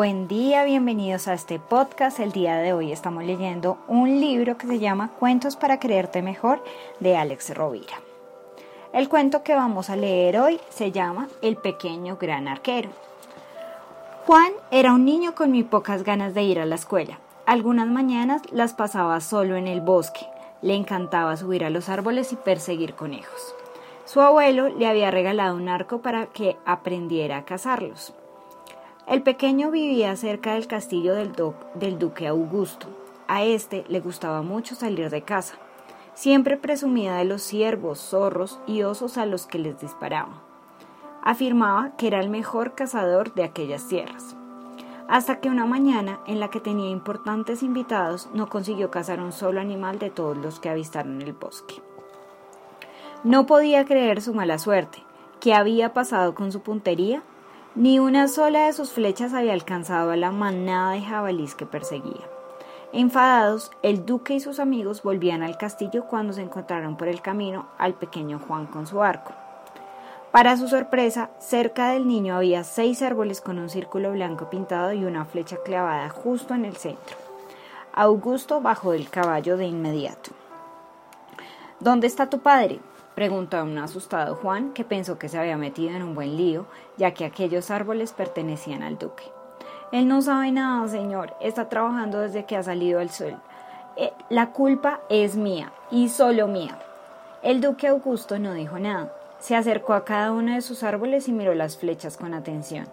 Buen día, bienvenidos a este podcast. El día de hoy estamos leyendo un libro que se llama Cuentos para creerte mejor de Alex Rovira. El cuento que vamos a leer hoy se llama El pequeño gran arquero. Juan era un niño con muy pocas ganas de ir a la escuela. Algunas mañanas las pasaba solo en el bosque. Le encantaba subir a los árboles y perseguir conejos. Su abuelo le había regalado un arco para que aprendiera a cazarlos. El pequeño vivía cerca del castillo del, duque Augusto. A este le gustaba mucho salir de casa. Siempre presumía de los ciervos, zorros y osos a los que les disparaba. Afirmaba que era el mejor cazador de aquellas tierras. Hasta que una mañana, en la que tenía importantes invitados, no consiguió cazar un solo animal de todos los que avistaron el bosque. No podía creer su mala suerte. ¿Qué había pasado con su puntería? Ni una sola de sus flechas había alcanzado a la manada de jabalís que perseguía. Enfadados, el duque y sus amigos volvían al castillo cuando se encontraron por el camino al pequeño Juan con su arco. Para su sorpresa, cerca del niño había seis árboles con un círculo blanco pintado y una flecha clavada justo en el centro. Augusto bajó del caballo de inmediato. ¿Dónde está tu padre? Preguntó a un asustado Juan, que pensó que se había metido en un buen lío, ya que aquellos árboles pertenecían al duque. Él no sabe nada, señor, está trabajando desde que ha salido el sol. Eh, la culpa es mía, y solo mía. El duque Augusto no dijo nada. Se acercó a cada uno de sus árboles y miró las flechas con atención.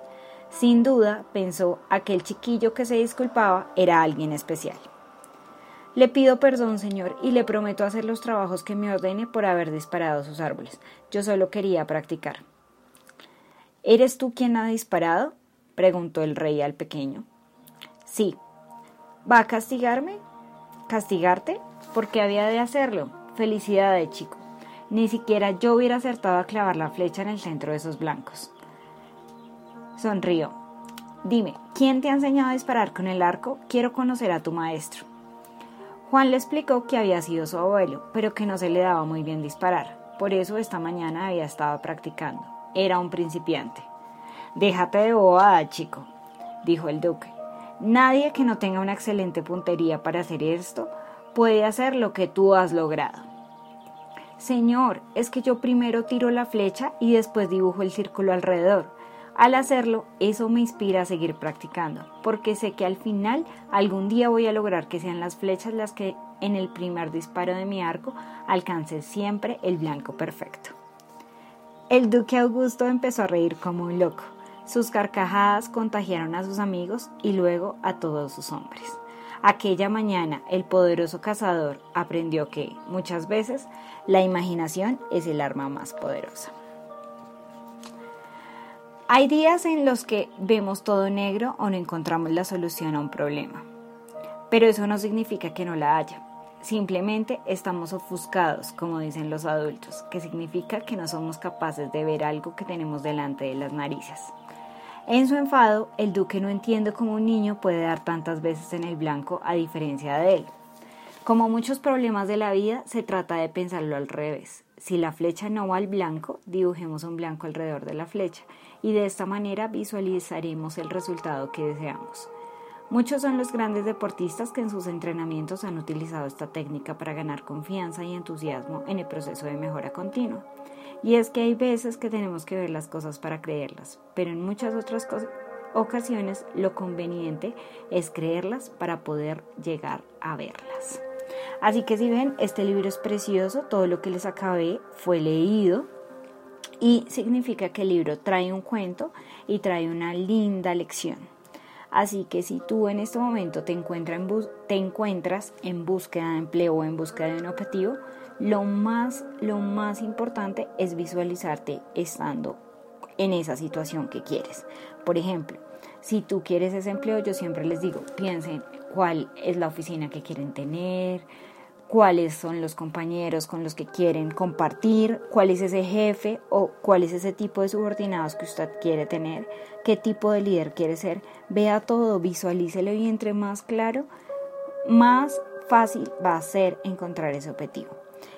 Sin duda, pensó, aquel chiquillo que se disculpaba era alguien especial. Le pido perdón, señor, y le prometo hacer los trabajos que me ordene por haber disparado sus árboles. Yo solo quería practicar. ¿Eres tú quien ha disparado? preguntó el rey al pequeño. Sí. ¿Va a castigarme? ¿Castigarte? ¿Por qué había de hacerlo? Felicidades, chico. Ni siquiera yo hubiera acertado a clavar la flecha en el centro de esos blancos. Sonrió. Dime, ¿quién te ha enseñado a disparar con el arco? Quiero conocer a tu maestro. Juan le explicó que había sido su abuelo, pero que no se le daba muy bien disparar. Por eso esta mañana había estado practicando. Era un principiante. Déjate de bobada, chico, dijo el duque. Nadie que no tenga una excelente puntería para hacer esto puede hacer lo que tú has logrado. Señor, es que yo primero tiro la flecha y después dibujo el círculo alrededor. Al hacerlo, eso me inspira a seguir practicando, porque sé que al final algún día voy a lograr que sean las flechas las que en el primer disparo de mi arco alcance siempre el blanco perfecto. El duque Augusto empezó a reír como un loco. Sus carcajadas contagiaron a sus amigos y luego a todos sus hombres. Aquella mañana el poderoso cazador aprendió que, muchas veces, la imaginación es el arma más poderosa. Hay días en los que vemos todo negro o no encontramos la solución a un problema. Pero eso no significa que no la haya. Simplemente estamos ofuscados, como dicen los adultos, que significa que no somos capaces de ver algo que tenemos delante de las narices. En su enfado, el duque no entiende cómo un niño puede dar tantas veces en el blanco a diferencia de él. Como muchos problemas de la vida, se trata de pensarlo al revés. Si la flecha no va al blanco, dibujemos un blanco alrededor de la flecha y de esta manera visualizaremos el resultado que deseamos. Muchos son los grandes deportistas que en sus entrenamientos han utilizado esta técnica para ganar confianza y entusiasmo en el proceso de mejora continua. Y es que hay veces que tenemos que ver las cosas para creerlas, pero en muchas otras ocasiones lo conveniente es creerlas para poder llegar a verlas. Así que si ven, este libro es precioso, todo lo que les acabé fue leído y significa que el libro trae un cuento y trae una linda lección. Así que si tú en este momento te, te encuentras en búsqueda de empleo o en búsqueda de un objetivo, lo más, lo más importante es visualizarte estando en esa situación que quieres. Por ejemplo, Si tú quieres ese empleo, yo siempre les digo, piensen cuál es la oficina que quieren tener, cuáles son los compañeros con los que quieren compartir, cuál es ese jefe o cuál es ese tipo de subordinados que usted quiere tener, qué tipo de líder quiere ser. Vea todo, visualícelo y entre más claro, más fácil va a ser encontrar ese objetivo.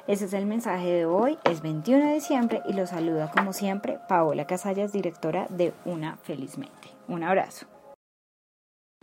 Ese es el mensaje de hoy, es 21 de diciembre y lo saluda como siempre Paola Casallas, directora de Una Felizmente. Un abrazo.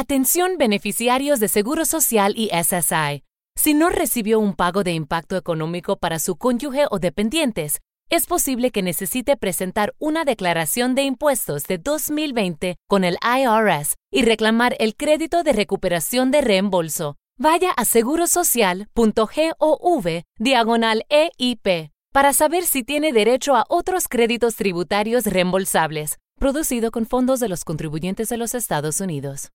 Atención beneficiarios de Seguro Social y SSI. Si no recibió un pago de impacto económico para su cónyuge o dependientes, es posible que necesite presentar una declaración de impuestos de 2020 con el IRS y reclamar el crédito de recuperación de reembolso. Vaya a segurosocial.gov diagonal EIP para saber si tiene derecho a otros créditos tributarios reembolsables, producido con fondos de los contribuyentes de los Estados Unidos.